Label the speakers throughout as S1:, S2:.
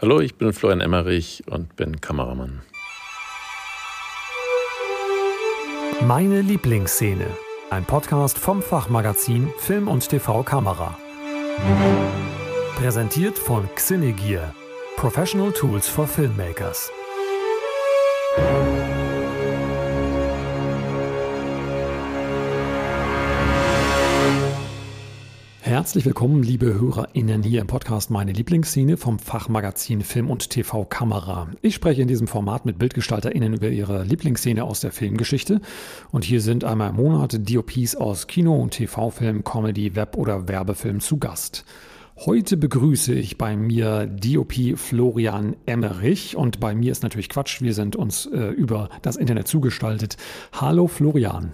S1: Hallo, ich bin Florian Emmerich und bin Kameramann.
S2: Meine Lieblingsszene. Ein Podcast vom Fachmagazin Film und TV Kamera. Präsentiert von Xinegear. Professional Tools for Filmmakers. Herzlich willkommen, liebe HörerInnen, hier im Podcast Meine Lieblingsszene vom Fachmagazin Film und TV Kamera. Ich spreche in diesem Format mit BildgestalterInnen über ihre Lieblingsszene aus der Filmgeschichte. Und hier sind einmal im Monat DOPs aus Kino- und TV-Film, Comedy, Web- oder Werbefilm zu Gast. Heute begrüße ich bei mir DOP Florian Emmerich und bei mir ist natürlich Quatsch. Wir sind uns äh, über das Internet zugestaltet. Hallo Florian.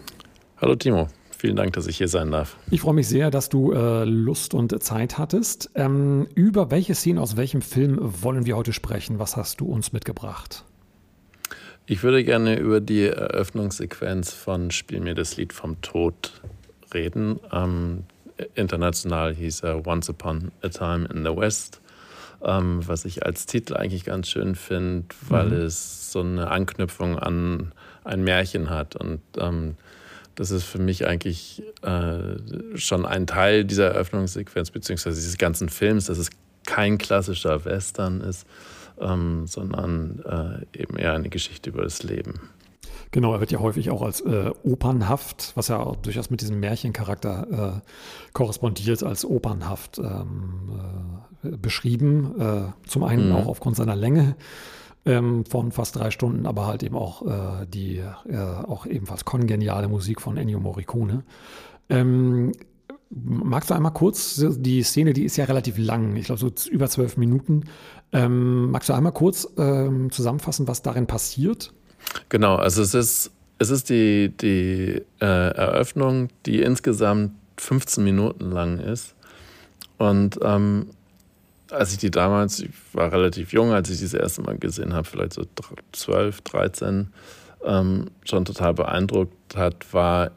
S1: Hallo Timo. Vielen Dank, dass ich hier sein darf.
S2: Ich freue mich sehr, dass du äh, Lust und Zeit hattest. Ähm, über welche Szene aus welchem Film wollen wir heute sprechen? Was hast du uns mitgebracht?
S1: Ich würde gerne über die Eröffnungssequenz von Spiel mir das Lied vom Tod reden. Ähm, international hieß er Once Upon a Time in the West, ähm, was ich als Titel eigentlich ganz schön finde, weil mhm. es so eine Anknüpfung an ein Märchen hat und ähm, das ist für mich eigentlich äh, schon ein Teil dieser Eröffnungssequenz, beziehungsweise dieses ganzen Films, dass es kein klassischer Western ist, ähm, sondern äh, eben eher eine Geschichte über das Leben.
S2: Genau, er wird ja häufig auch als äh, opernhaft, was ja auch durchaus mit diesem Märchencharakter äh, korrespondiert, als opernhaft ähm, äh, beschrieben. Äh, zum einen mhm. auch aufgrund seiner Länge ähm, von fast drei Stunden, aber halt eben auch äh, die äh, auch ebenfalls kongeniale Musik von Ennio Morricone. Ähm, magst du einmal kurz die Szene, die ist ja relativ lang, ich glaube so über zwölf Minuten. Ähm, magst du einmal kurz ähm, zusammenfassen, was darin passiert?
S1: Genau, also es ist es ist die, die äh, Eröffnung, die insgesamt 15 Minuten lang ist. Und ähm, als ich die damals, ich war relativ jung, als ich die das erste Mal gesehen habe, vielleicht so 12, 13, ähm, schon total beeindruckt hat, war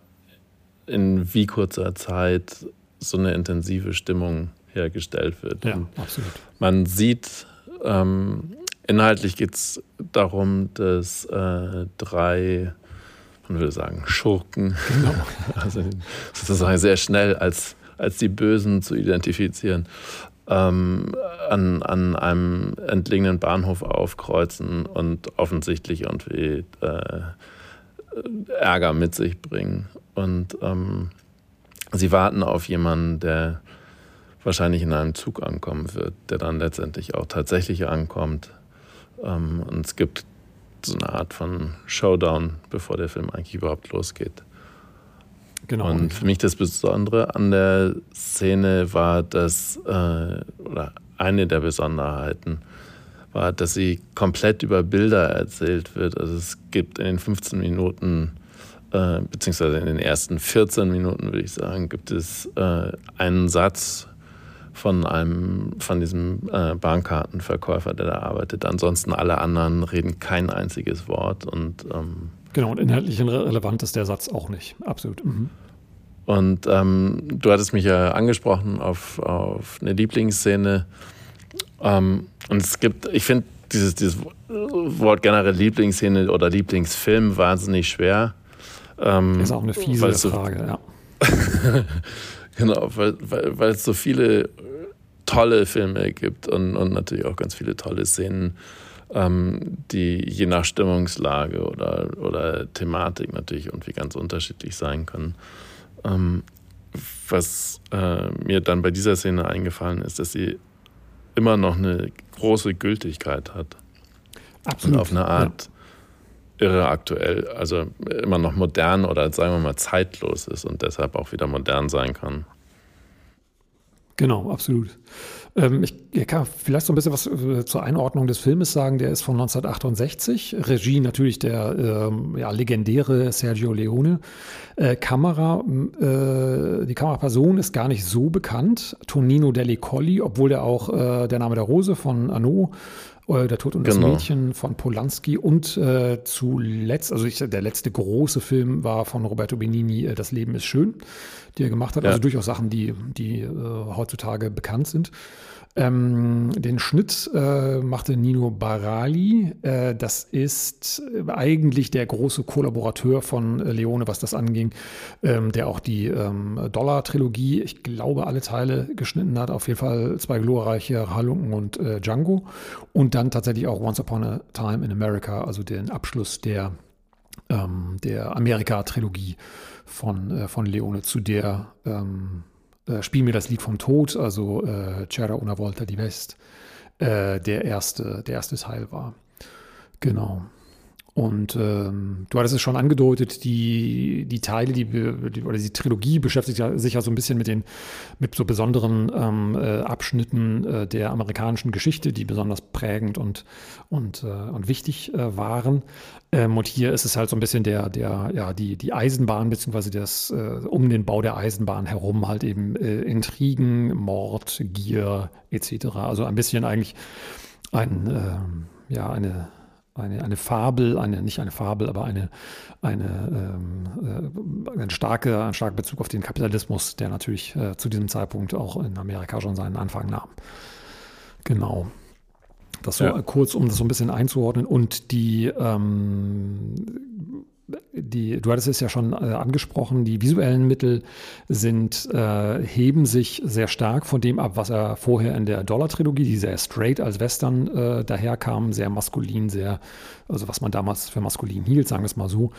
S1: in wie kurzer Zeit so eine intensive Stimmung hergestellt wird.
S2: Ja, absolut.
S1: Man sieht, ähm, inhaltlich geht es darum, dass äh, drei, man würde sagen, Schurken, genau. also sozusagen sehr schnell als, als die Bösen zu identifizieren, ähm, an, an einem entlegenen Bahnhof aufkreuzen und offensichtlich irgendwie äh, Ärger mit sich bringen. Und ähm, sie warten auf jemanden, der wahrscheinlich in einem Zug ankommen wird, der dann letztendlich auch tatsächlich ankommt. Ähm, und es gibt so eine Art von Showdown, bevor der Film eigentlich überhaupt losgeht. Genau. Und für mich das Besondere an der Szene war, dass, äh, oder eine der Besonderheiten war, dass sie komplett über Bilder erzählt wird. Also es gibt in den 15 Minuten, äh, beziehungsweise in den ersten 14 Minuten, würde ich sagen, gibt es äh, einen Satz von einem, von diesem äh, Bahnkartenverkäufer, der da arbeitet. Ansonsten alle anderen reden kein einziges Wort und ähm,
S2: Genau, und inhaltlich relevant ist der Satz auch nicht. Absolut. Mhm.
S1: Und ähm, du hattest mich ja angesprochen auf, auf eine Lieblingsszene. Ähm, und es gibt, ich finde dieses, dieses Wort generell Lieblingsszene oder Lieblingsfilm wahnsinnig schwer.
S2: Ähm, ist auch eine fiese Frage, ja.
S1: genau, weil, weil, weil es so viele tolle Filme gibt und, und natürlich auch ganz viele tolle Szenen ähm, die je nach Stimmungslage oder, oder Thematik natürlich irgendwie ganz unterschiedlich sein können. Ähm, was äh, mir dann bei dieser Szene eingefallen ist, dass sie immer noch eine große Gültigkeit hat.
S2: Absolut.
S1: Und auf eine Art ja. irre aktuell, also immer noch modern oder sagen wir mal zeitlos ist und deshalb auch wieder modern sein kann.
S2: Genau, absolut. Ähm, ich, kann vielleicht so ein bisschen was äh, zur Einordnung des Filmes sagen. Der ist von 1968. Regie natürlich der ähm, ja, legendäre Sergio Leone. Äh, Kamera, äh, die Kameraperson ist gar nicht so bekannt. Tonino Deli Colli, obwohl er auch äh, der Name der Rose von Arnaud äh, der Tod und genau. das Mädchen von Polanski und äh, zuletzt, also ich, der letzte große Film war von Roberto Benini, äh, Das Leben ist schön, die er gemacht hat. Ja. Also durchaus Sachen, die, die äh, heutzutage bekannt sind. Ähm, den Schnitt äh, machte Nino Barali. Äh, das ist eigentlich der große Kollaborateur von Leone, was das anging, ähm, der auch die ähm, Dollar-Trilogie, ich glaube, alle Teile geschnitten hat. Auf jeden Fall zwei glorreiche Halunken und äh, Django. Und dann tatsächlich auch Once Upon a Time in America, also den Abschluss der, ähm, der Amerika-Trilogie von, äh, von Leone, zu der ähm, äh, Spiel mir das Lied vom Tod, also äh, C'era una volta di West, äh, der, erste, der erste Teil war. Genau. Und ähm, du hattest es schon angedeutet, die, die Teile, die, die, oder die Trilogie beschäftigt sich ja so ein bisschen mit den mit so besonderen ähm, äh, Abschnitten äh, der amerikanischen Geschichte, die besonders prägend und, und, äh, und wichtig äh, waren. Ähm, und hier ist es halt so ein bisschen der, der, ja, die, die Eisenbahn, beziehungsweise das äh, um den Bau der Eisenbahn herum halt eben äh, Intrigen, Mord, Gier etc. Also ein bisschen eigentlich ein, ähm, ja, eine eine, eine Fabel, eine, nicht eine Fabel, aber eine, eine, ähm, äh, ein, starke, ein starker Bezug auf den Kapitalismus, der natürlich äh, zu diesem Zeitpunkt auch in Amerika schon seinen Anfang nahm. Genau. Das so ja. kurz, um das so ein bisschen einzuordnen. Und die ähm, die, du hattest es ja schon äh, angesprochen, die visuellen Mittel sind, äh, heben sich sehr stark von dem ab, was er vorher in der Dollar-Trilogie, die sehr straight als Western äh, daherkam, sehr maskulin, sehr, also was man damals für maskulin hielt, sagen wir es mal so.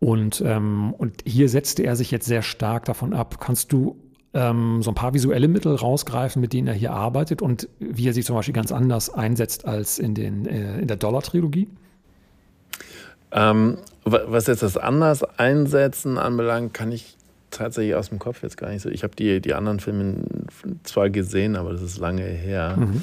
S2: Und, ähm, und hier setzte er sich jetzt sehr stark davon ab. Kannst du ähm, so ein paar visuelle Mittel rausgreifen, mit denen er hier arbeitet und wie er sich zum Beispiel ganz anders einsetzt als in, den, äh, in der Dollar-Trilogie?
S1: Ähm, was jetzt das anders einsetzen anbelangt, kann ich tatsächlich aus dem Kopf jetzt gar nicht so. Ich habe die, die anderen Filme zwar gesehen, aber das ist lange her. Mhm.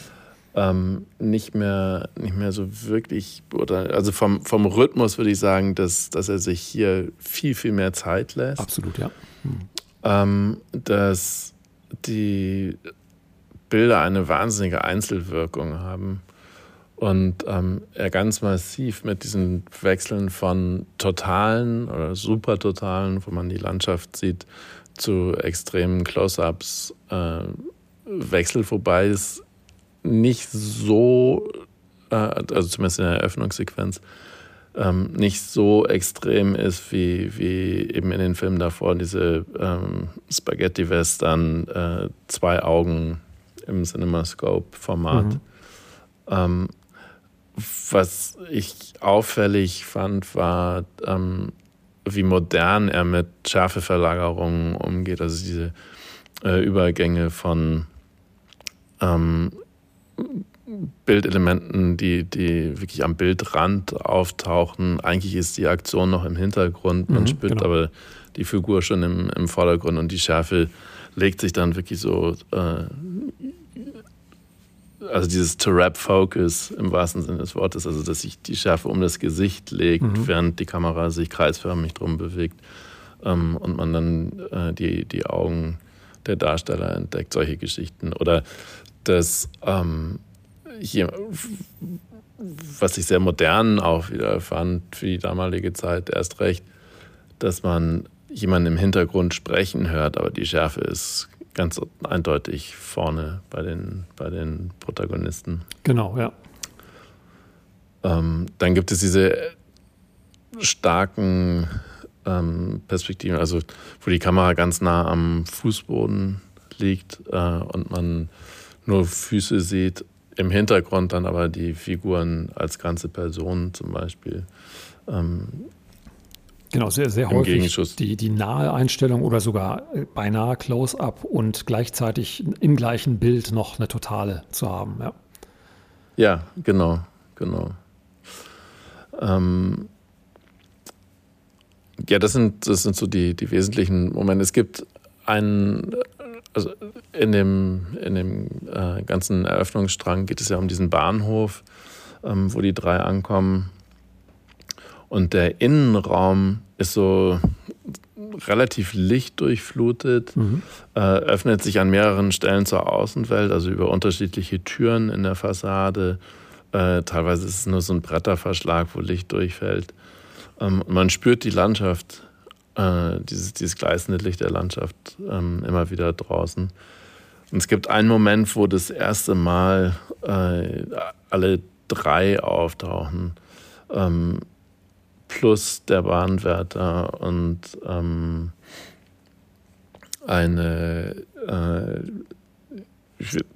S1: Ähm, nicht, mehr, nicht mehr so wirklich, oder also vom, vom Rhythmus würde ich sagen, dass, dass er sich hier viel, viel mehr Zeit lässt.
S2: Absolut, ja. Mhm.
S1: Ähm, dass die Bilder eine wahnsinnige Einzelwirkung haben und ähm, er ganz massiv mit diesen Wechseln von totalen oder supertotalen, wo man die Landschaft sieht, zu extremen Close-ups äh, wechselt, wobei es nicht so, äh, also zumindest in der Eröffnungssequenz, ähm, nicht so extrem ist wie, wie eben in den Filmen davor, diese ähm, Spaghetti-Western, äh, zwei Augen im CinemaScope-Format. Mhm. Ähm, was ich auffällig fand, war, ähm, wie modern er mit Schärfeverlagerungen umgeht. Also diese äh, Übergänge von ähm, Bildelementen, die, die wirklich am Bildrand auftauchen. Eigentlich ist die Aktion noch im Hintergrund, man mhm, spürt genau. aber die Figur schon im, im Vordergrund und die Schärfe legt sich dann wirklich so äh, also dieses To-Rap-Focus im wahrsten Sinne des Wortes, also dass sich die Schärfe um das Gesicht legt, mhm. während die Kamera sich kreisförmig drum bewegt ähm, und man dann äh, die, die Augen der Darsteller entdeckt, solche Geschichten. Oder das ähm, hier, was ich sehr modern auch wieder fand für die damalige Zeit, erst recht, dass man jemanden im Hintergrund sprechen hört, aber die Schärfe ist ganz eindeutig vorne bei den, bei den Protagonisten.
S2: Genau, ja.
S1: Ähm, dann gibt es diese starken ähm, Perspektiven, also wo die Kamera ganz nah am Fußboden liegt äh, und man nur Füße sieht. Im Hintergrund dann aber die Figuren als ganze Personen zum Beispiel. Ähm,
S2: Genau, sehr, sehr häufig die, die nahe Einstellung oder sogar äh, beinahe Close-up und gleichzeitig im gleichen Bild noch eine totale zu haben. Ja,
S1: ja genau, genau. Ähm, ja, das sind, das sind so die, die wesentlichen Momente. Es gibt einen, also in dem, in dem äh, ganzen Eröffnungsstrang geht es ja um diesen Bahnhof, ähm, wo die drei ankommen. Und der Innenraum ist so relativ lichtdurchflutet, mhm. äh, öffnet sich an mehreren Stellen zur Außenwelt, also über unterschiedliche Türen in der Fassade. Äh, teilweise ist es nur so ein Bretterverschlag, wo Licht durchfällt. Ähm, man spürt die Landschaft, äh, dieses, dieses gleißende Licht der Landschaft ähm, immer wieder draußen. Und es gibt einen Moment, wo das erste Mal äh, alle drei auftauchen, ähm, plus der Bahnwärter und ähm, eine, äh,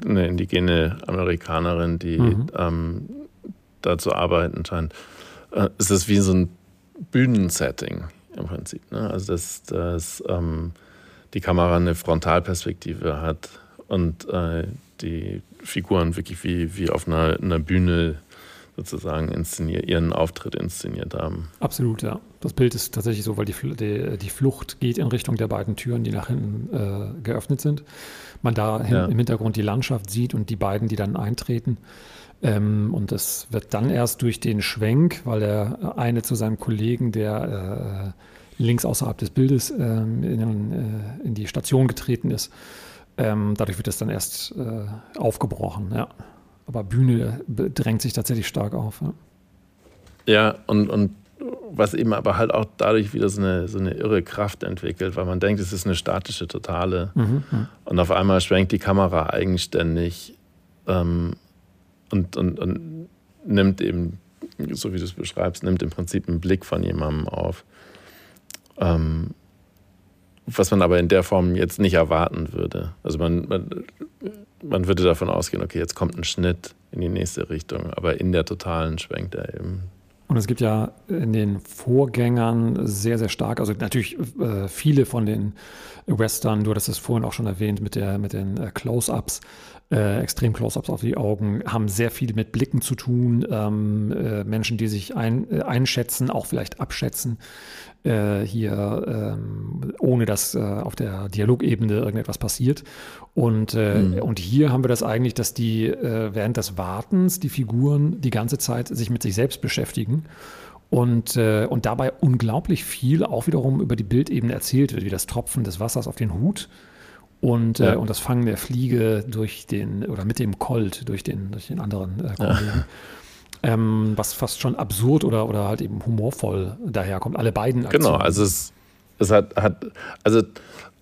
S1: eine indigene Amerikanerin, die mhm. ähm, da zu arbeiten scheint. Äh, es ist wie so ein Bühnensetting im Prinzip. Ne? Also, dass, dass ähm, die Kamera eine Frontalperspektive hat und äh, die Figuren wirklich wie, wie auf einer, einer Bühne sozusagen inszeniert, ihren Auftritt inszeniert haben.
S2: Absolut, ja. Das Bild ist tatsächlich so, weil die, die, die Flucht geht in Richtung der beiden Türen, die nach hinten äh, geöffnet sind. Man da ja. im Hintergrund die Landschaft sieht und die beiden, die dann eintreten. Ähm, und das wird dann erst durch den Schwenk, weil der eine zu seinem Kollegen, der äh, links außerhalb des Bildes ähm, in, äh, in, die Station getreten ist, ähm, dadurch wird das dann erst äh, aufgebrochen, ja. Aber Bühne drängt sich tatsächlich stark auf. Ja,
S1: ja und, und was eben aber halt auch dadurch wieder so eine, so eine irre Kraft entwickelt, weil man denkt, es ist eine statische Totale. Mhm, mh. Und auf einmal schwenkt die Kamera eigenständig ähm, und, und, und nimmt eben, so wie du es beschreibst, nimmt im Prinzip einen Blick von jemandem auf. Ähm, was man aber in der Form jetzt nicht erwarten würde. Also man, man, man würde davon ausgehen, okay, jetzt kommt ein Schnitt in die nächste Richtung, aber in der totalen schwenkt er eben.
S2: Und es gibt ja in den Vorgängern sehr, sehr stark, also natürlich äh, viele von den Western, du hattest es vorhin auch schon erwähnt mit, der, mit den äh, Close-Ups, äh, extrem Close-ups auf die Augen, haben sehr viel mit Blicken zu tun, ähm, äh, Menschen, die sich ein, äh, einschätzen, auch vielleicht abschätzen, äh, hier, ähm, ohne dass äh, auf der Dialogebene irgendetwas passiert. Und, äh, mhm. und hier haben wir das eigentlich, dass die äh, während des Wartens die Figuren die ganze Zeit sich mit sich selbst beschäftigen. Und, äh, und dabei unglaublich viel auch wiederum über die Bildebene erzählt wird, wie das Tropfen des Wassers auf den Hut und, ja. äh, und das Fangen der Fliege durch den, oder mit dem Colt durch den, durch den anderen äh. Ja. Ähm, was fast schon absurd oder, oder halt eben humorvoll daherkommt. Alle beiden
S1: Aktionen. Genau, also es, es hat, hat also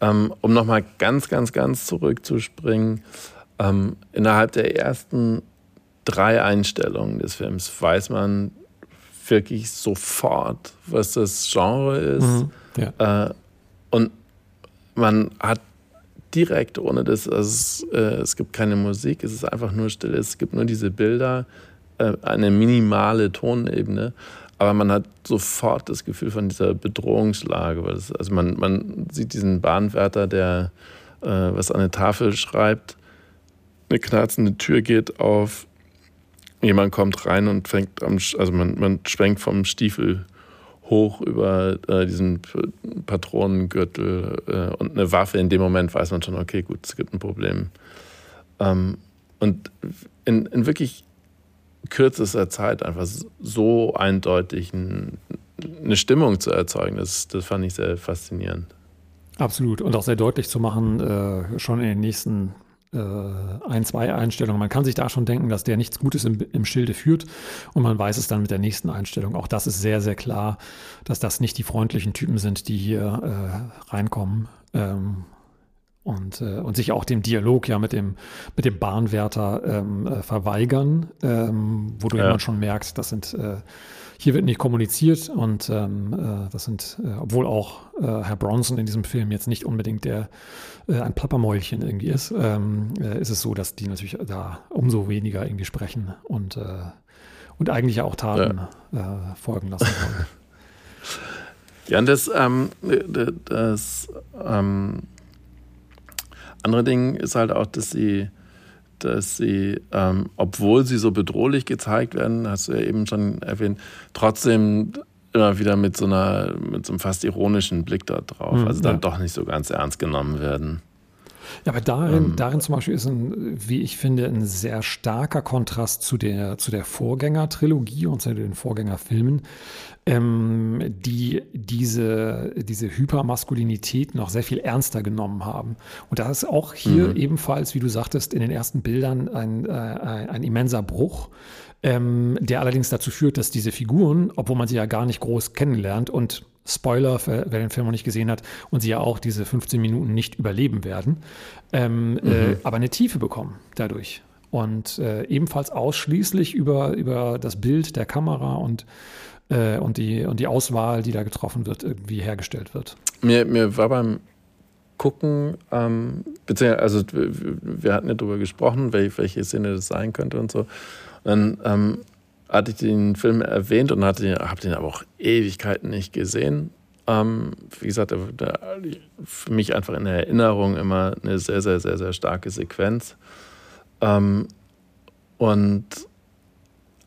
S1: ähm, um nochmal ganz, ganz, ganz zurückzuspringen, ähm, innerhalb der ersten drei Einstellungen des Films weiß man wirklich sofort, was das Genre ist. Mhm, ja. äh, und man hat direkt ohne das, also es, äh, es gibt keine Musik, es ist einfach nur still, es gibt nur diese Bilder, eine minimale Tonebene, aber man hat sofort das Gefühl von dieser Bedrohungslage. Also man, man sieht diesen Bahnwärter, der äh, was an eine Tafel schreibt, eine knarzende Tür geht auf, jemand kommt rein und fängt am, also man, man schwenkt vom Stiefel hoch über äh, diesen Patronengürtel äh, und eine Waffe. In dem Moment weiß man schon, okay, gut, es gibt ein Problem. Ähm, und in, in, wirklich kürzester Zeit einfach so eindeutig ein, eine Stimmung zu erzeugen, das, das fand ich sehr faszinierend.
S2: Absolut. Und auch sehr deutlich zu machen, äh, schon in den nächsten äh, ein, zwei Einstellungen. Man kann sich da schon denken, dass der nichts Gutes im, im Schilde führt und man weiß es dann mit der nächsten Einstellung. Auch das ist sehr, sehr klar, dass das nicht die freundlichen Typen sind, die hier äh, reinkommen. Ähm, und, äh, und sich auch dem Dialog ja mit dem, mit dem Bahnwärter ähm, äh, verweigern, ähm, wo du ja. immer schon merkst, das sind äh, hier wird nicht kommuniziert und ähm, äh, das sind, äh, obwohl auch äh, Herr Bronson in diesem Film jetzt nicht unbedingt der ein Plappermäulchen irgendwie ist, ähm, äh, ist es so, dass die natürlich da umso weniger irgendwie sprechen und, und eigentlich auch Taten ja. folgen lassen wollen.
S1: Ja, und das, ähm, das ähm, andere Ding ist halt auch, dass sie dass sie, ähm, obwohl sie so bedrohlich gezeigt werden, hast du ja eben schon erwähnt, trotzdem immer wieder mit so einer, mit so einem fast ironischen Blick da drauf, mhm, also dann ja. doch nicht so ganz ernst genommen werden.
S2: Ja, aber darin, ähm, darin zum Beispiel ist ein, wie ich finde, ein sehr starker Kontrast zu der, zu der Vorgängertrilogie und zu den Vorgängerfilmen, ähm, die diese, diese Hypermaskulinität noch sehr viel ernster genommen haben. Und da ist auch hier mhm. ebenfalls, wie du sagtest, in den ersten Bildern ein, äh, ein immenser Bruch. Ähm, der allerdings dazu führt, dass diese Figuren, obwohl man sie ja gar nicht groß kennenlernt und Spoiler, wer den Film noch nicht gesehen hat, und sie ja auch diese 15 Minuten nicht überleben werden, ähm, äh, mhm. äh, aber eine Tiefe bekommen dadurch. Und äh, ebenfalls ausschließlich über, über das Bild der Kamera und, äh, und, die, und die Auswahl, die da getroffen wird, irgendwie hergestellt wird.
S1: Mir, mir war beim Gucken, ähm, beziehungsweise, also wir hatten ja darüber gesprochen, welche, welche Szene das sein könnte und so. Und dann ähm, hatte ich den Film erwähnt und habe den aber auch Ewigkeiten nicht gesehen. Ähm, wie gesagt, der, für mich einfach in der Erinnerung immer eine sehr, sehr, sehr, sehr starke Sequenz. Ähm, und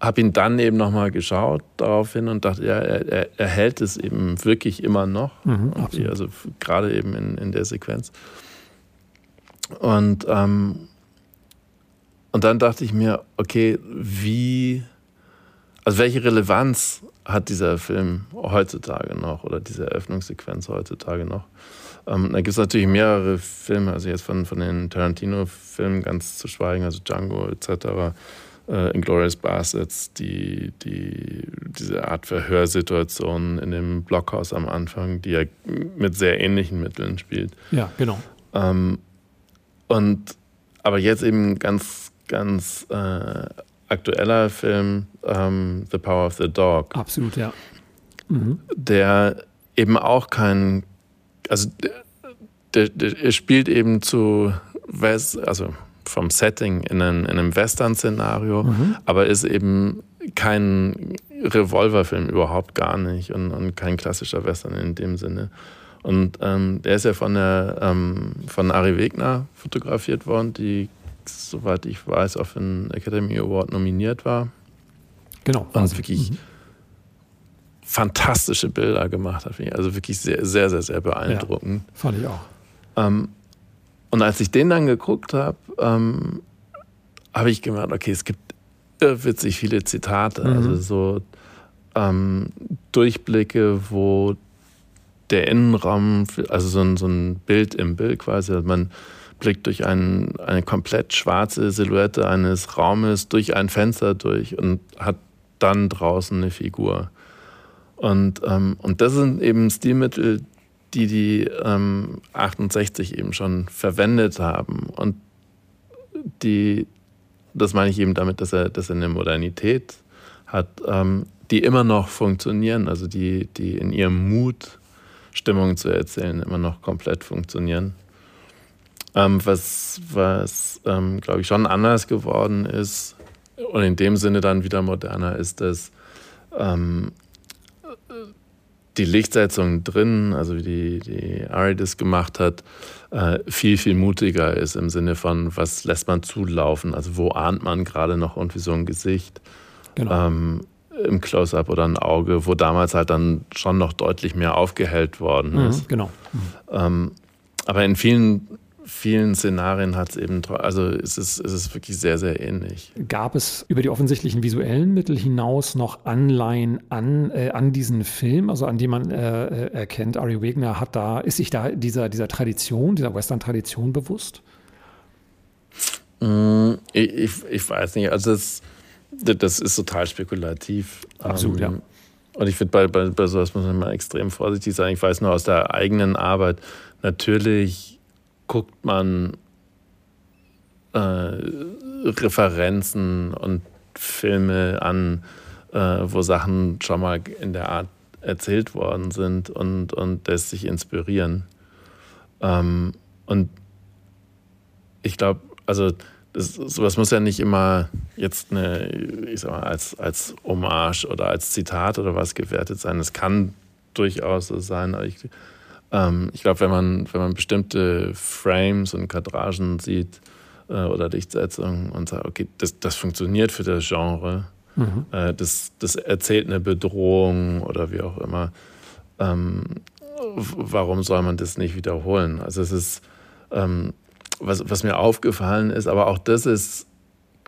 S1: habe ihn dann eben nochmal geschaut daraufhin und dachte, ja, er, er, hält es eben wirklich immer noch. Mhm, also gerade eben in, in der Sequenz. Und, ähm, und dann dachte ich mir, okay, wie also welche Relevanz hat dieser Film heutzutage noch oder diese Eröffnungssequenz heutzutage noch? Ähm, da gibt es natürlich mehrere Filme, also jetzt von, von den Tarantino-Filmen ganz zu schweigen, also Django etc., äh, Inglourious Bastards, die, die, diese Art Verhörsituation in dem Blockhaus am Anfang, die ja mit sehr ähnlichen Mitteln spielt.
S2: Ja, genau.
S1: Ähm, und aber jetzt eben ganz, ganz äh, aktueller Film ähm, The Power of the Dog.
S2: Absolut, ja.
S1: Mhm. Der eben auch kein, also der, der, der spielt eben zu West, also vom Setting in, ein, in einem Western-Szenario, mhm. aber ist eben kein Revolverfilm überhaupt gar nicht und, und, kein klassischer Western in dem Sinne. Und ähm, der ist ja von der ähm, von Ari Wegner fotografiert worden, die soweit ich weiß, auf den Academy Award nominiert war.
S2: Genau.
S1: Und wirklich mhm. fantastische Bilder gemacht hat. Also wirklich sehr, sehr, sehr, sehr beeindruckend.
S2: Ja, fand ich auch.
S1: Ähm, und als ich den dann geguckt habe, ähm, habe ich gemerkt, okay, es gibt witzig viele Zitate, mhm. also so ähm, Durchblicke, wo der Innenraum, also so ein, so ein Bild im Bild quasi, also man blickt durch ein, eine komplett schwarze Silhouette eines Raumes durch ein Fenster durch und hat dann draußen eine Figur. Und, ähm, und das sind eben Stilmittel, die die ähm, 68 eben schon verwendet haben. Und die, das meine ich eben damit, dass er, dass er eine Modernität hat, ähm, die immer noch funktionieren, also die, die in ihrem Mut, Stimmungen zu erzählen, immer noch komplett funktionieren. Ähm, was, was ähm, glaube ich, schon anders geworden ist und in dem Sinne dann wieder moderner ist, dass ähm, die Lichtsetzung drin, also wie die, die Ari das gemacht hat, äh, viel, viel mutiger ist im Sinne von, was lässt man zulaufen, also wo ahnt man gerade noch irgendwie so ein Gesicht. Genau. Ähm, im Close-up oder ein Auge, wo damals halt dann schon noch deutlich mehr aufgehellt worden mhm, ist.
S2: Mhm, genau. Mhm.
S1: Ähm, aber in vielen vielen Szenarien hat es eben, also es ist, es ist wirklich sehr, sehr ähnlich.
S2: Gab es über die offensichtlichen visuellen Mittel hinaus noch Anleihen an, äh, an diesen Film, also an dem man äh, äh erkennt, Ari Wegner hat da, ist sich da dieser, dieser Tradition, dieser Western-Tradition bewusst?
S1: Mm, ich, ich, ich, weiß nicht, also das, das ist total spekulativ.
S2: Absolut, ähm, ja.
S1: Und ich finde, bei, bei, bei sowas muss man mal extrem vorsichtig sein. Ich weiß nur aus der eigenen Arbeit, natürlich guckt man äh, Referenzen und Filme an, äh, wo Sachen schon mal in der Art erzählt worden sind und, und lässt sich inspirieren. Ähm, und ich glaube, also das, sowas muss ja nicht immer jetzt eine, ich sag mal, als, als Hommage oder als Zitat oder was gewertet sein. Es kann durchaus so sein. Aber ich, ähm, ich glaube, wenn man, wenn man bestimmte Frames und Kadragen sieht äh, oder Lichtsetzungen und sagt, okay, das, das funktioniert für das Genre, mhm. äh, das, das erzählt eine Bedrohung oder wie auch immer, ähm, warum soll man das nicht wiederholen? Also es ist, ähm, was, was mir aufgefallen ist, aber auch das ist,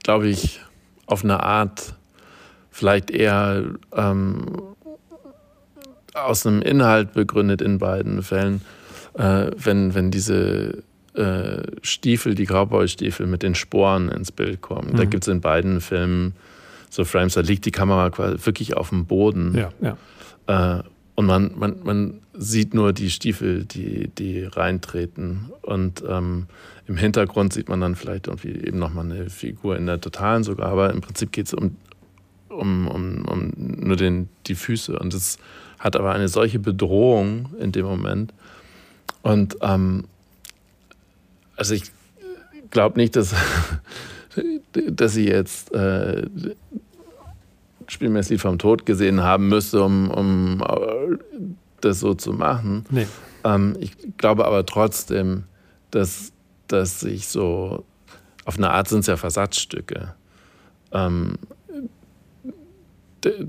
S1: glaube ich, auf eine Art vielleicht eher ähm, aus einem Inhalt begründet in beiden Fällen, äh, wenn, wenn diese äh, Stiefel, die Cowboy-Stiefel mit den Sporen ins Bild kommen. Mhm. Da gibt es in beiden Filmen so Frames, da liegt die Kamera quasi wirklich auf dem Boden.
S2: Ja, ja.
S1: Äh, und man, man, man sieht nur die Stiefel, die, die reintreten. Und ähm, im Hintergrund sieht man dann vielleicht irgendwie eben nochmal eine Figur in der Totalen sogar. Aber im Prinzip geht es um, um, um, um nur den, die Füße. Und es hat aber eine solche Bedrohung in dem Moment. Und ähm, also ich glaube nicht, dass, dass sie jetzt äh, Spielmäßig vom Tod gesehen haben müsste, um, um äh, das so zu machen. Nee. Ähm, ich glaube aber trotzdem, dass, dass sich so, auf eine Art sind es ja Versatzstücke. Ähm,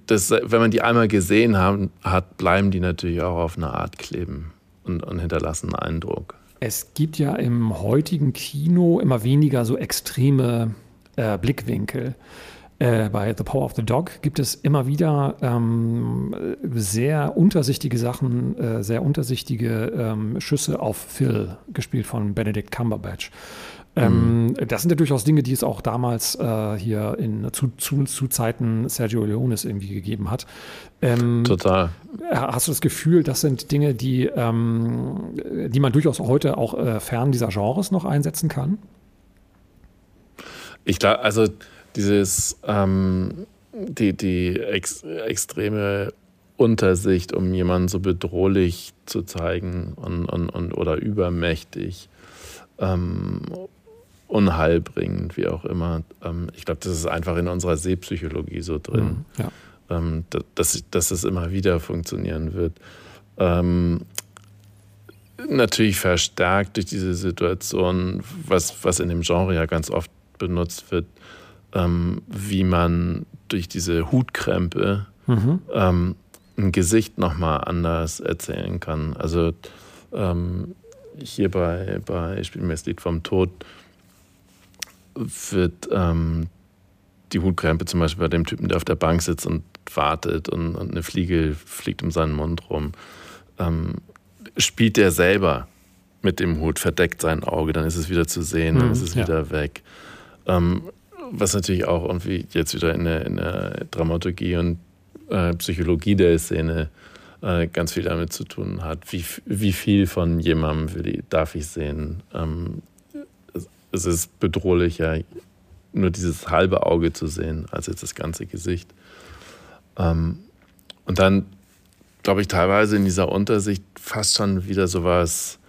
S1: das, wenn man die einmal gesehen haben, hat, bleiben die natürlich auch auf eine Art kleben und, und hinterlassen einen Eindruck.
S2: Es gibt ja im heutigen Kino immer weniger so extreme äh, Blickwinkel. Äh, bei The Power of the Dog gibt es immer wieder ähm, sehr untersichtige Sachen, äh, sehr untersichtige ähm, Schüsse auf Phil, gespielt von Benedict Cumberbatch. Ähm, mhm. Das sind ja durchaus Dinge, die es auch damals äh, hier in, zu, zu, zu, Zeiten Sergio Leones irgendwie gegeben hat.
S1: Ähm, Total.
S2: Hast du das Gefühl, das sind Dinge, die, ähm, die man durchaus heute auch äh, fern dieser Genres noch einsetzen kann?
S1: Ich glaube, also dieses, ähm, die, die ex, extreme Untersicht, um jemanden so bedrohlich zu zeigen und, und, und oder übermächtig, ähm, unheilbringend, wie auch immer. Ähm, ich glaube, das ist einfach in unserer Sehpsychologie so drin, mhm, ja. ähm, dass, dass es immer wieder funktionieren wird. Ähm, natürlich verstärkt durch diese Situation, was, was in dem Genre ja ganz oft benutzt wird, wie man durch diese Hutkrempe mhm. ein Gesicht nochmal anders erzählen kann. Also hier bei, bei Spiel mir das Lied vom Tod wird ähm, die Hutkrempe zum Beispiel bei dem Typen, der auf der Bank sitzt und wartet und, und eine Fliege fliegt um seinen Mund rum, ähm, spielt der selber mit dem Hut, verdeckt sein Auge, dann ist es wieder zu sehen, dann mhm, ist es ja. wieder weg. Ähm, was natürlich auch irgendwie jetzt wieder in der, in der Dramaturgie und äh, Psychologie der Szene äh, ganz viel damit zu tun hat. Wie, wie viel von jemandem will ich, darf ich sehen? Ähm, es, ist bedrohlicher, nur dieses halbe Auge zu sehen, als jetzt das ganze Gesicht. Ähm, und dann, glaube ich, teilweise in dieser Untersicht fast schon wieder sowas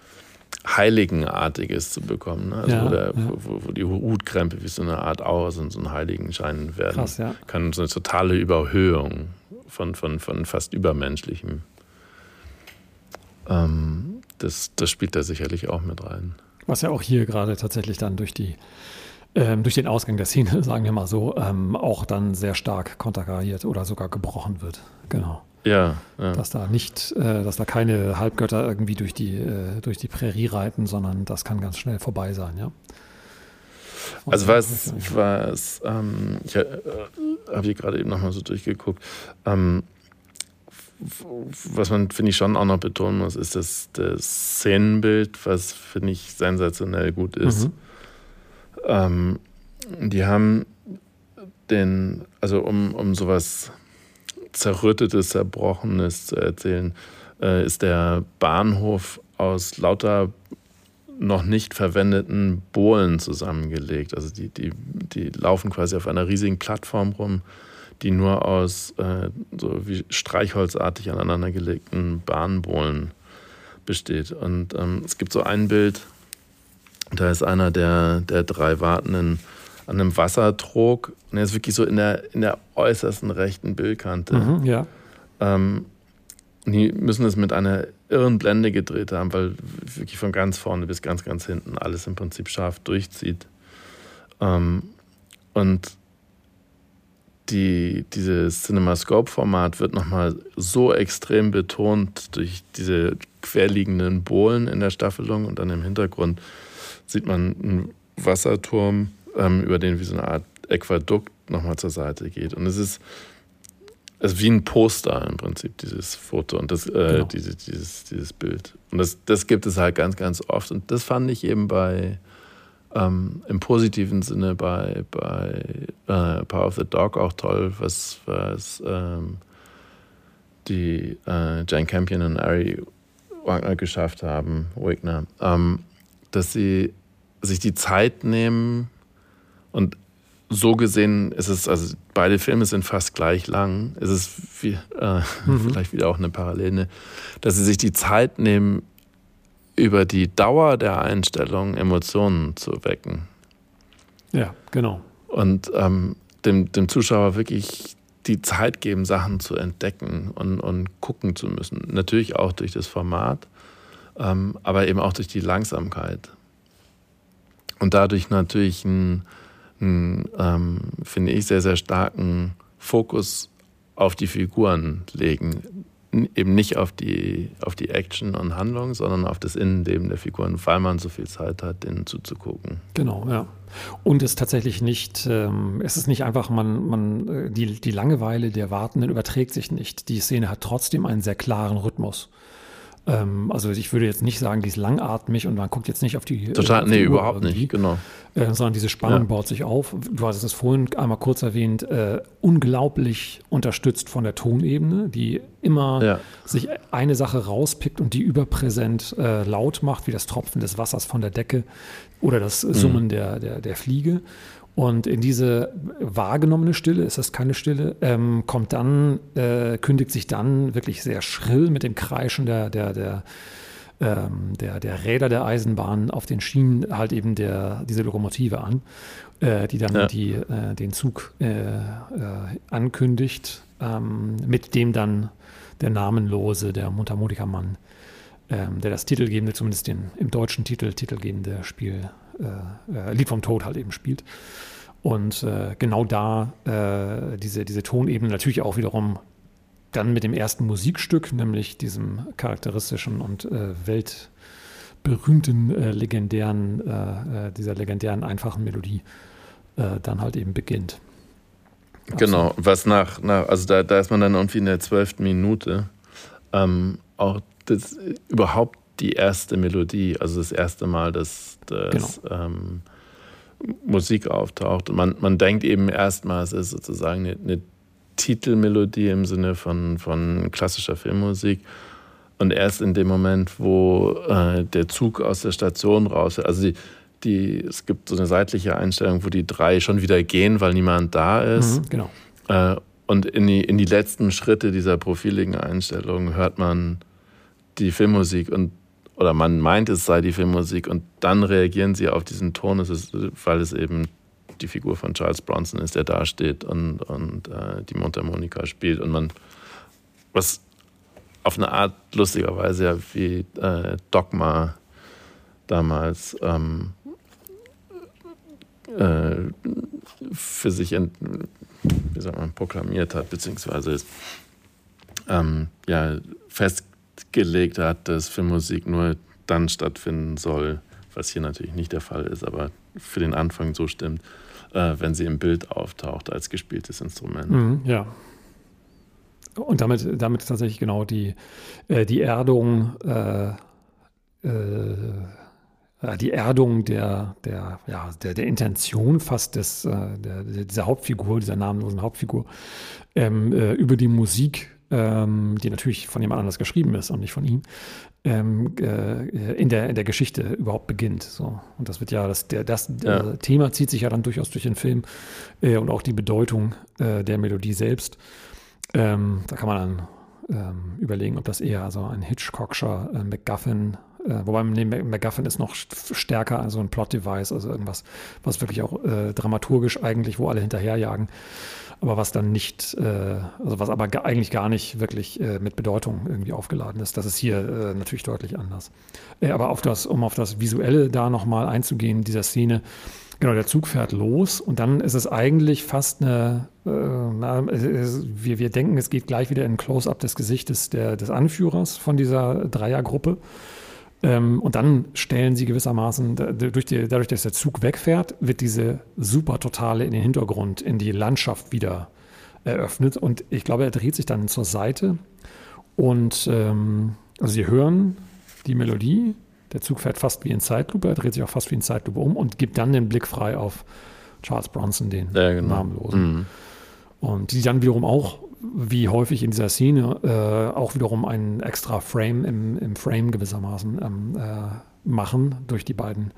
S1: Heiligenartiges zu bekommen. Ne? Also ja, wo, der, ja. wo, wo, die Hutkrempe wie so eine Art Aura, so, so ein Heiligenschein werden Krass, ja. kann. So eine totale Überhöhung von, von, von fast Übermenschlichem. Ähm, das, das spielt da sicherlich auch mit rein.
S2: Was ja auch hier gerade tatsächlich dann durch die ähm, durch den Ausgang der Szene, sagen wir mal so, ähm, auch dann sehr stark konterkariert oder sogar gebrochen wird. Genau.
S1: Ja,
S2: ja. Dass da nicht, äh, dass da keine Halbgötter irgendwie durch die, äh, durch die Prärie reiten, sondern das kann ganz schnell vorbei sein, ja.
S1: also was, was ähm, ich äh, habe hier gerade eben nochmal so durchgeguckt, ähm, was man, finde ich, schon auch noch betonen muss, ist das, das Szenenbild, was, finde ich, sensationell gut ist. Mhm. Ähm, die haben den, also um, um sowas Zerrüttetes, Zerbrochenes zu erzählen, äh, ist der Bahnhof aus lauter noch nicht verwendeten Bohlen zusammengelegt. Also die, die, die laufen quasi auf einer riesigen Plattform rum, die nur aus äh, so wie streichholzartig aneinandergelegten Bahnbohlen besteht. Und ähm, es gibt so ein Bild, da ist einer der, der drei Wartenden an einem Wassertrog. Und er ist wirklich so in der, in der äußersten rechten Bildkante.
S2: Mhm, ja.
S1: Ähm, die müssen es mit einer irren Blende gedreht haben, weil wirklich von ganz vorne bis ganz, ganz hinten alles im Prinzip scharf durchzieht. Ähm, und die, dieses CinemaScope-Format wird nochmal so extrem betont durch diese querliegenden Bohlen in der Staffelung und dann im Hintergrund sieht man einen Wasserturm ähm, über den wie so eine Art Aquädukt nochmal zur Seite geht. Und es ist, es ist wie ein Poster im Prinzip, dieses Foto und das, äh, genau. diese, dieses, dieses Bild. Und das, das gibt es halt ganz, ganz oft. Und das fand ich eben bei, ähm, im positiven Sinne bei, bei äh, Power of the Dog auch toll, was, was ähm, die äh, Jane Campion und Ari Wagner geschafft haben, Wagner, ähm, dass sie sich die Zeit nehmen und so gesehen ist es, also beide Filme sind fast gleich lang. Es ist wie, äh, mhm. vielleicht wieder auch eine Parallele, dass sie sich die Zeit nehmen, über die Dauer der Einstellung Emotionen zu wecken.
S2: Ja, genau.
S1: Und ähm, dem, dem Zuschauer wirklich die Zeit geben, Sachen zu entdecken und, und gucken zu müssen. Natürlich auch durch das Format, ähm, aber eben auch durch die Langsamkeit. Und dadurch natürlich ein einen, ähm, finde ich, sehr, sehr starken Fokus auf die Figuren legen. Eben nicht auf die, auf die Action und Handlung, sondern auf das Innenleben der Figuren, weil man so viel Zeit hat, denen zuzugucken.
S2: Genau, ja. Und es tatsächlich nicht, ähm, es ist nicht einfach, man, man, äh, die, die Langeweile der Wartenden überträgt sich nicht. Die Szene hat trotzdem einen sehr klaren Rhythmus. Ähm, also ich würde jetzt nicht sagen, die ist langatmig und man guckt jetzt nicht auf die.
S1: Total,
S2: auf
S1: die nee, überhaupt nicht, genau.
S2: Äh, sondern diese Spannung ja. baut sich auf. Du hast es vorhin einmal kurz erwähnt, äh, unglaublich unterstützt von der Tonebene, die immer ja. sich eine Sache rauspickt und die überpräsent äh, laut macht, wie das Tropfen des Wassers von der Decke oder das mhm. Summen mhm. der, der, der Fliege. Und in diese wahrgenommene Stille, ist das keine Stille, ähm, kommt dann, äh, kündigt sich dann wirklich sehr schrill mit dem Kreischen der, der, der, ähm, der, der Räder der Eisenbahn auf den Schienen halt eben der, diese Lokomotive an, äh, die dann ja. die, äh, den Zug äh, äh, ankündigt, ähm, mit dem dann der namenlose, der Mundharmonikamann, ähm, der das titelgebende, zumindest den im deutschen Titel titelgebende Spiel äh, äh, Lied vom Tod halt eben spielt. Und äh, genau da äh, diese, diese Tonebene natürlich auch wiederum dann mit dem ersten Musikstück, nämlich diesem charakteristischen und äh, weltberühmten, äh, legendären, äh, dieser legendären, einfachen Melodie dann halt eben beginnt.
S1: Genau, was nach, nach also da, da ist man dann irgendwie in der zwölften Minute. Ähm, auch das, überhaupt die erste Melodie, also das erste Mal, dass, dass genau. ähm, Musik auftaucht. Man, man denkt eben erstmal, es ist sozusagen eine, eine Titelmelodie im Sinne von, von klassischer Filmmusik. Und erst in dem Moment, wo äh, der Zug aus der Station raus, also die, die, es gibt so eine seitliche Einstellung, wo die drei schon wieder gehen, weil niemand da ist.
S2: Mhm, genau.
S1: Äh, und in die, in die letzten Schritte dieser profiligen Einstellung hört man die Filmmusik und oder man meint, es sei die Filmmusik und dann reagieren sie auf diesen Ton, ist, weil es eben die Figur von Charles Bronson ist, der da steht und, und äh, die Mundharmonika spielt und man, was auf eine Art lustigerweise ja wie äh, Dogma damals ähm, äh, für sich ent, wie sagt man, proklamiert hat, beziehungsweise ähm, ja, fest gelegt hat, dass Filmmusik nur dann stattfinden soll, was hier natürlich nicht der Fall ist, aber für den Anfang so stimmt, äh, wenn sie im Bild auftaucht als gespieltes Instrument.
S2: Mhm, ja. Und damit, damit tatsächlich genau die, äh, die Erdung, äh, äh die Erdung der, der, ja, der, der Intention fast des, äh, der, dieser Hauptfigur, dieser namenlosen Hauptfigur, ähm, äh, über die Musik ähm, die natürlich von jemand anders geschrieben ist und nicht von ihm, ähm, äh, in, der, in der Geschichte überhaupt beginnt. So. Und das wird ja, das, der, das ja. äh, Thema zieht sich ja dann durchaus durch den Film äh, und auch die Bedeutung äh, der Melodie selbst. Ähm, da kann man dann ähm, überlegen, ob das eher so ein Hitchcockscher äh, MacGuffin äh, wobei nee, MacGuffin ist noch stärker, also ein Plot-Device, also irgendwas, was wirklich auch äh, dramaturgisch eigentlich, wo alle hinterherjagen aber was dann nicht, äh, also was aber eigentlich gar nicht wirklich äh, mit Bedeutung irgendwie aufgeladen ist. Das ist hier äh, natürlich deutlich anders. Äh, aber auf das, um auf das Visuelle da nochmal einzugehen, dieser Szene, genau, der Zug fährt los und dann ist es eigentlich fast eine, äh, na, wir, wir denken, es geht gleich wieder in ein Close-up des Gesichtes der, des Anführers von dieser Dreiergruppe. Ähm, und dann stellen sie gewissermaßen, durch die, dadurch, dass der Zug wegfährt, wird diese super totale in den Hintergrund, in die Landschaft wieder eröffnet. Und ich glaube, er dreht sich dann zur Seite. Und ähm, also sie hören die Melodie, der Zug fährt fast wie in Zeitlupe, er dreht sich auch fast wie in Zeitlupe um und gibt dann den Blick frei auf Charles Bronson, den ja, genau. Namenlosen. Mhm. Und die dann wiederum auch wie häufig in dieser Szene äh, auch wiederum einen extra Frame im, im Frame gewissermaßen ähm, äh, machen durch die beiden,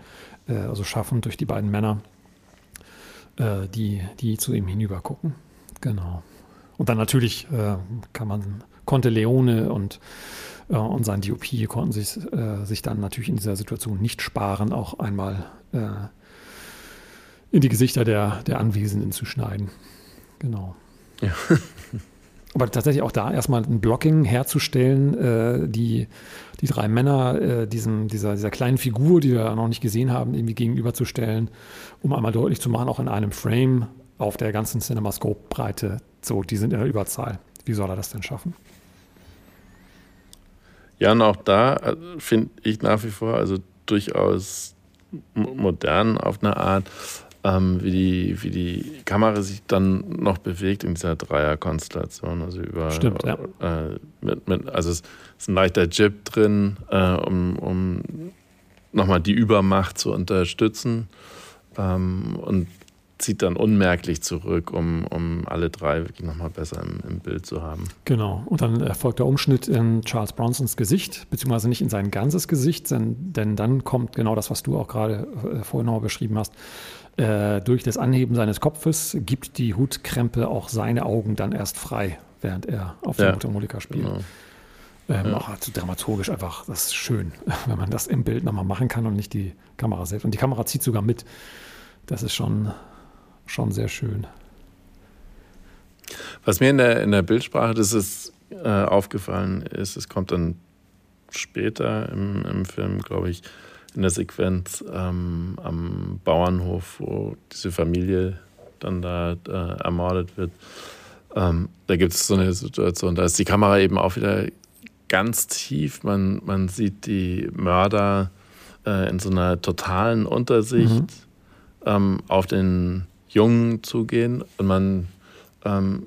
S2: äh, also schaffen durch die beiden Männer, äh, die, die zu ihm hinüber gucken. Genau. Und dann natürlich äh, kann man, konnte Leone und, äh, und sein DOP konnten sich, sich dann natürlich in dieser Situation nicht sparen, auch einmal in die Gesichter der, der Anwesenden zu schneiden. Genau. Ja. Aber tatsächlich auch da erstmal ein Blocking herzustellen, äh, die, die drei Männer äh, diesem, dieser, dieser kleinen Figur, die wir noch nicht gesehen haben, irgendwie gegenüberzustellen, um einmal deutlich zu machen, auch in einem Frame auf der ganzen CinemaScope-Breite, so, die sind in der Überzahl. Wie soll er das denn schaffen?
S1: Ja, und auch da äh, finde ich nach wie vor, also durchaus modern auf eine Art, ähm, wie, die, wie die Kamera sich dann noch bewegt in dieser Dreierkonstellation. Also über
S2: Stimmt, ja.
S1: Äh, mit, mit, also es ist ein leichter Jib drin, äh, um, um nochmal die Übermacht zu unterstützen. Ähm, und zieht dann unmerklich zurück, um, um alle drei wirklich nochmal besser im, im, Bild zu haben.
S2: Genau. Und dann erfolgt der Umschnitt in Charles Bronsons Gesicht, beziehungsweise nicht in sein ganzes Gesicht, denn, denn dann kommt genau das, was du auch gerade äh, vorhin noch beschrieben hast. Äh, durch das Anheben seines Kopfes gibt die Hutkrempe auch seine Augen dann erst frei, während er auf der ja, Mundharmonika spielt. Genau. Ähm, ja. Auch also dramaturgisch einfach, das ist schön, wenn man das im Bild nochmal machen kann und nicht die Kamera selbst. Und die Kamera zieht sogar mit. Das ist schon, schon sehr schön.
S1: Was mir in der, in der Bildsprache das ist, äh, aufgefallen ist, es kommt dann später im, im Film, glaube ich, in der Sequenz ähm, am Bauernhof, wo diese Familie dann da äh, ermordet wird. Ähm, da gibt es so eine Situation, da ist die Kamera eben auch wieder ganz tief. Man, man sieht die Mörder äh, in so einer totalen Untersicht mhm. ähm, auf den Jungen zugehen und man ähm,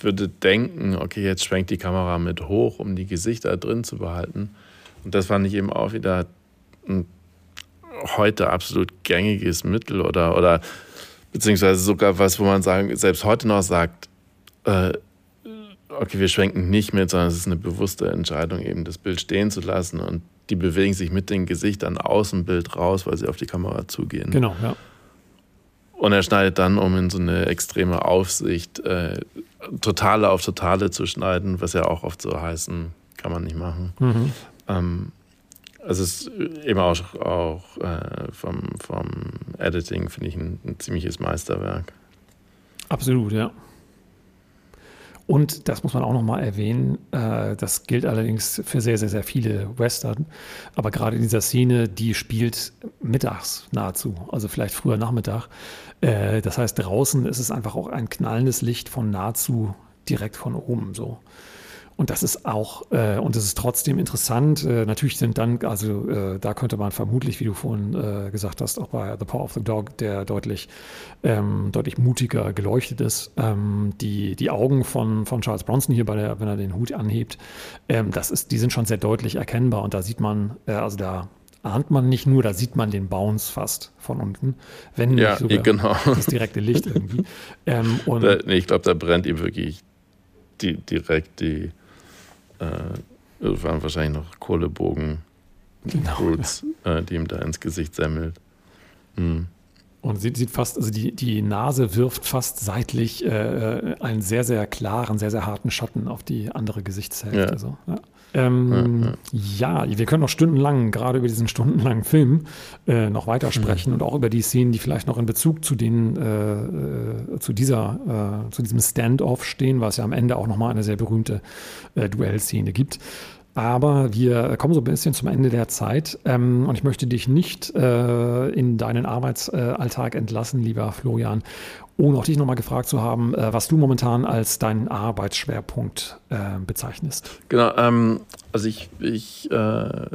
S1: würde denken, okay, jetzt schwenkt die Kamera mit hoch, um die Gesichter drin zu behalten. Und das fand ich eben auch wieder ein heute absolut gängiges Mittel oder, oder beziehungsweise sogar was, wo man sagen, selbst heute noch sagt, äh, okay, wir schwenken nicht mit, sondern es ist eine bewusste Entscheidung, eben das Bild stehen zu lassen und die bewegen sich mit dem Gesicht dann aus dem Bild raus, weil sie auf die Kamera zugehen.
S2: Genau, ja.
S1: Und er schneidet dann, um in so eine extreme Aufsicht, äh, totale auf totale zu schneiden, was ja auch oft so heißen, kann man nicht machen. Mhm. Ähm, also es ist eben auch, auch äh, vom, vom Editing, finde ich, ein, ein, ziemliches Meisterwerk.
S2: Absolut, ja. Und das muss man auch nochmal erwähnen, äh, das gilt allerdings für sehr, sehr, sehr viele Western. Aber gerade in dieser Szene, die spielt mittags nahezu, also vielleicht früher Nachmittag. Äh, das heißt, draußen ist es einfach auch ein knallendes Licht von nahezu direkt von oben so. Und das ist auch, äh, und es ist trotzdem interessant. Äh, natürlich sind dann, also äh, da könnte man vermutlich, wie du vorhin äh, gesagt hast, auch bei The Power of the Dog, der deutlich, ähm, deutlich mutiger geleuchtet ist. Ähm, die, die Augen von, von Charles Bronson hier, bei der, wenn er den Hut anhebt, ähm, das ist, die sind schon sehr deutlich erkennbar. Und da sieht man, äh, also da ahnt man nicht nur, da sieht man den Bounce fast von unten, wenn nicht
S1: ja, sogar genau.
S2: das direkte Licht irgendwie.
S1: Ähm, und da, nee, ich glaube, da brennt ihm wirklich die, direkt die äh, waren wahrscheinlich noch Kohlebogen, genau, Roots, äh, die ihm da ins Gesicht semmelt.
S2: Mhm. Und sieht, sieht fast, also die, die Nase wirft fast seitlich äh, einen sehr, sehr klaren, sehr, sehr harten Schatten auf die andere Gesichtshälfte. Ja. So, ja. Ähm, ja, ja. wir können noch stundenlang, gerade über diesen stundenlangen Film, äh, noch weitersprechen mhm. und auch über die Szenen, die vielleicht noch in Bezug zu den, äh, äh zu dieser, äh, zu diesem Standoff stehen, es ja am Ende auch nochmal eine sehr berühmte äh, Duellszene gibt. Aber wir kommen so ein bisschen zum Ende der Zeit ähm, und ich möchte dich nicht äh, in deinen Arbeitsalltag entlassen, lieber Florian, ohne auch dich nochmal gefragt zu haben, äh, was du momentan als deinen Arbeitsschwerpunkt äh, bezeichnest.
S1: Genau, ähm, also ich, ich äh,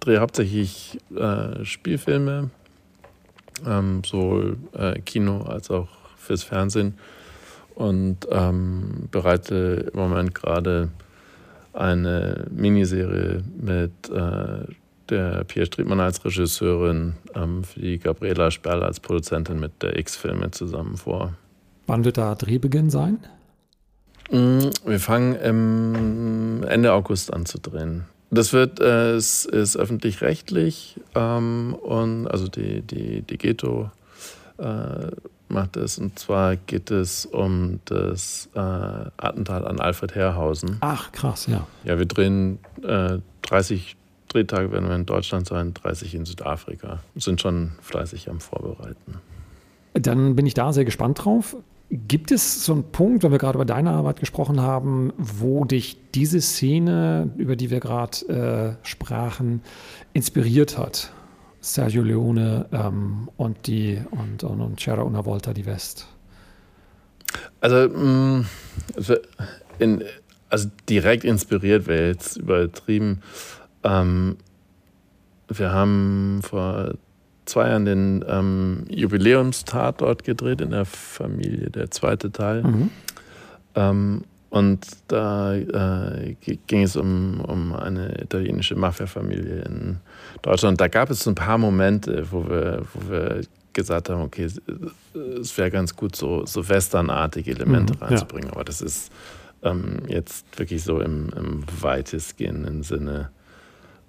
S1: drehe hauptsächlich äh, Spielfilme, ähm, sowohl äh, Kino als auch fürs Fernsehen und ähm, bereite im Moment gerade eine Miniserie mit äh, der Pia Striedmann als Regisseurin, ähm, für die Gabriela Sperl als Produzentin mit der X-Filme zusammen vor.
S2: Wann wird da Drehbeginn sein?
S1: Mm, wir fangen Ende August an zu drehen. Das wird, äh, es ist öffentlich-rechtlich ähm, und also die, die, die Ghetto äh, macht es. Und zwar geht es um das äh, Attentat an Alfred Herrhausen.
S2: Ach, krass, ja.
S1: Ja, wir drehen äh, 30 Drehtage werden wir in Deutschland sein, 30 in Südafrika. Sind schon fleißig am Vorbereiten.
S2: Dann bin ich da sehr gespannt drauf. Gibt es so einen Punkt, wenn wir gerade über deine Arbeit gesprochen haben, wo dich diese Szene, über die wir gerade äh, sprachen, inspiriert hat? Sergio Leone ähm, und die und, und, und Cera Una Volta di West?
S1: Also, mh, mm, in, also direkt inspiriert wäre jetzt übertrieben. Ähm, wir haben vor zwei Jahren den ähm, Jubiläumstatort gedreht in der Familie, der zweite Teil. Mhm. Ähm, und da äh, ging es um, um eine italienische Mafia-Familie in Deutschland. Da gab es ein paar Momente, wo wir, wo wir gesagt haben, okay, es wäre ganz gut, so, so westernartige Elemente mhm, reinzubringen. Ja. Aber das ist ähm, jetzt wirklich so im, im weitestgehenden Sinne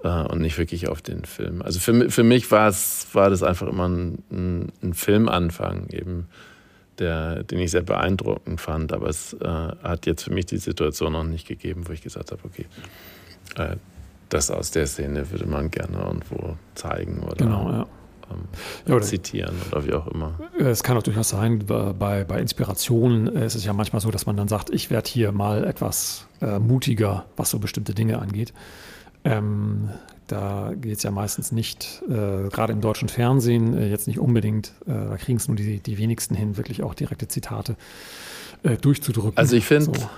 S1: äh, und nicht wirklich auf den Film. Also für, für mich war es, war das einfach immer ein, ein, ein Filmanfang eben, der, den ich sehr beeindruckend fand. Aber es äh, hat jetzt für mich die Situation noch nicht gegeben, wo ich gesagt habe, okay, äh, das aus der Szene würde man gerne irgendwo zeigen oder
S2: genau, ja.
S1: Ähm, ja, oder zitieren oder wie auch immer.
S2: Es kann auch durchaus sein, bei, bei Inspirationen ist es ja manchmal so, dass man dann sagt, ich werde hier mal etwas äh, mutiger, was so bestimmte Dinge angeht. Ähm, da geht es ja meistens nicht, äh, gerade im deutschen Fernsehen, äh, jetzt nicht unbedingt, äh, da kriegen es nur die, die wenigsten hin, wirklich auch direkte Zitate äh, durchzudrücken.
S1: Also ich finde, so.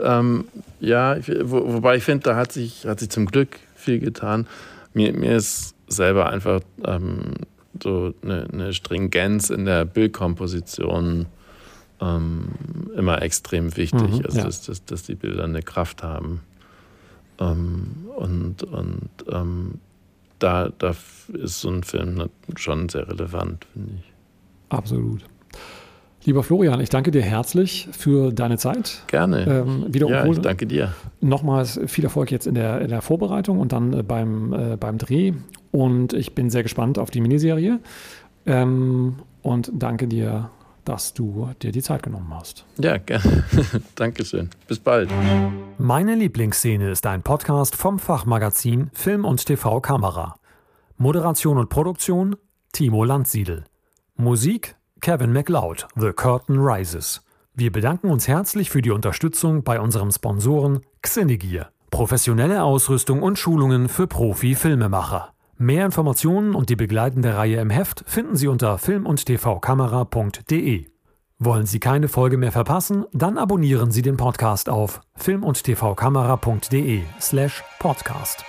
S1: ähm, ja, wo, wobei ich finde, da hat sich, hat sich zum Glück viel getan. Mir, mir ist selber einfach ähm, so eine, eine, Stringenz in der Bildkomposition ähm, immer extrem wichtig, mhm, also ja. dass, dass, dass die Bilder eine Kraft haben. Ähm, und und ähm, da, da ist so ein Film schon sehr relevant, finde ich.
S2: Absolut. Lieber Florian, ich danke dir herzlich für deine Zeit.
S1: Gerne.
S2: Ähm, ja,
S1: ich danke dir.
S2: Nochmals viel Erfolg jetzt in der, in der Vorbereitung und dann äh, beim, äh, beim Dreh. Und ich bin sehr gespannt auf die Miniserie. Ähm, und danke dir dass du dir die Zeit genommen hast.
S1: Ja, gerne. Dankeschön. Bis bald.
S3: Meine Lieblingsszene ist ein Podcast vom Fachmagazin Film und TV Kamera. Moderation und Produktion Timo Landsiedel. Musik Kevin MacLeod, The Curtain Rises. Wir bedanken uns herzlich für die Unterstützung bei unserem Sponsoren Xenegear. Professionelle Ausrüstung und Schulungen für Profi-Filmemacher. Mehr Informationen und die begleitende Reihe im Heft finden Sie unter film- und tvkamera.de. Wollen Sie keine Folge mehr verpassen? Dann abonnieren Sie den Podcast auf film- und tvkamera.de slash podcast.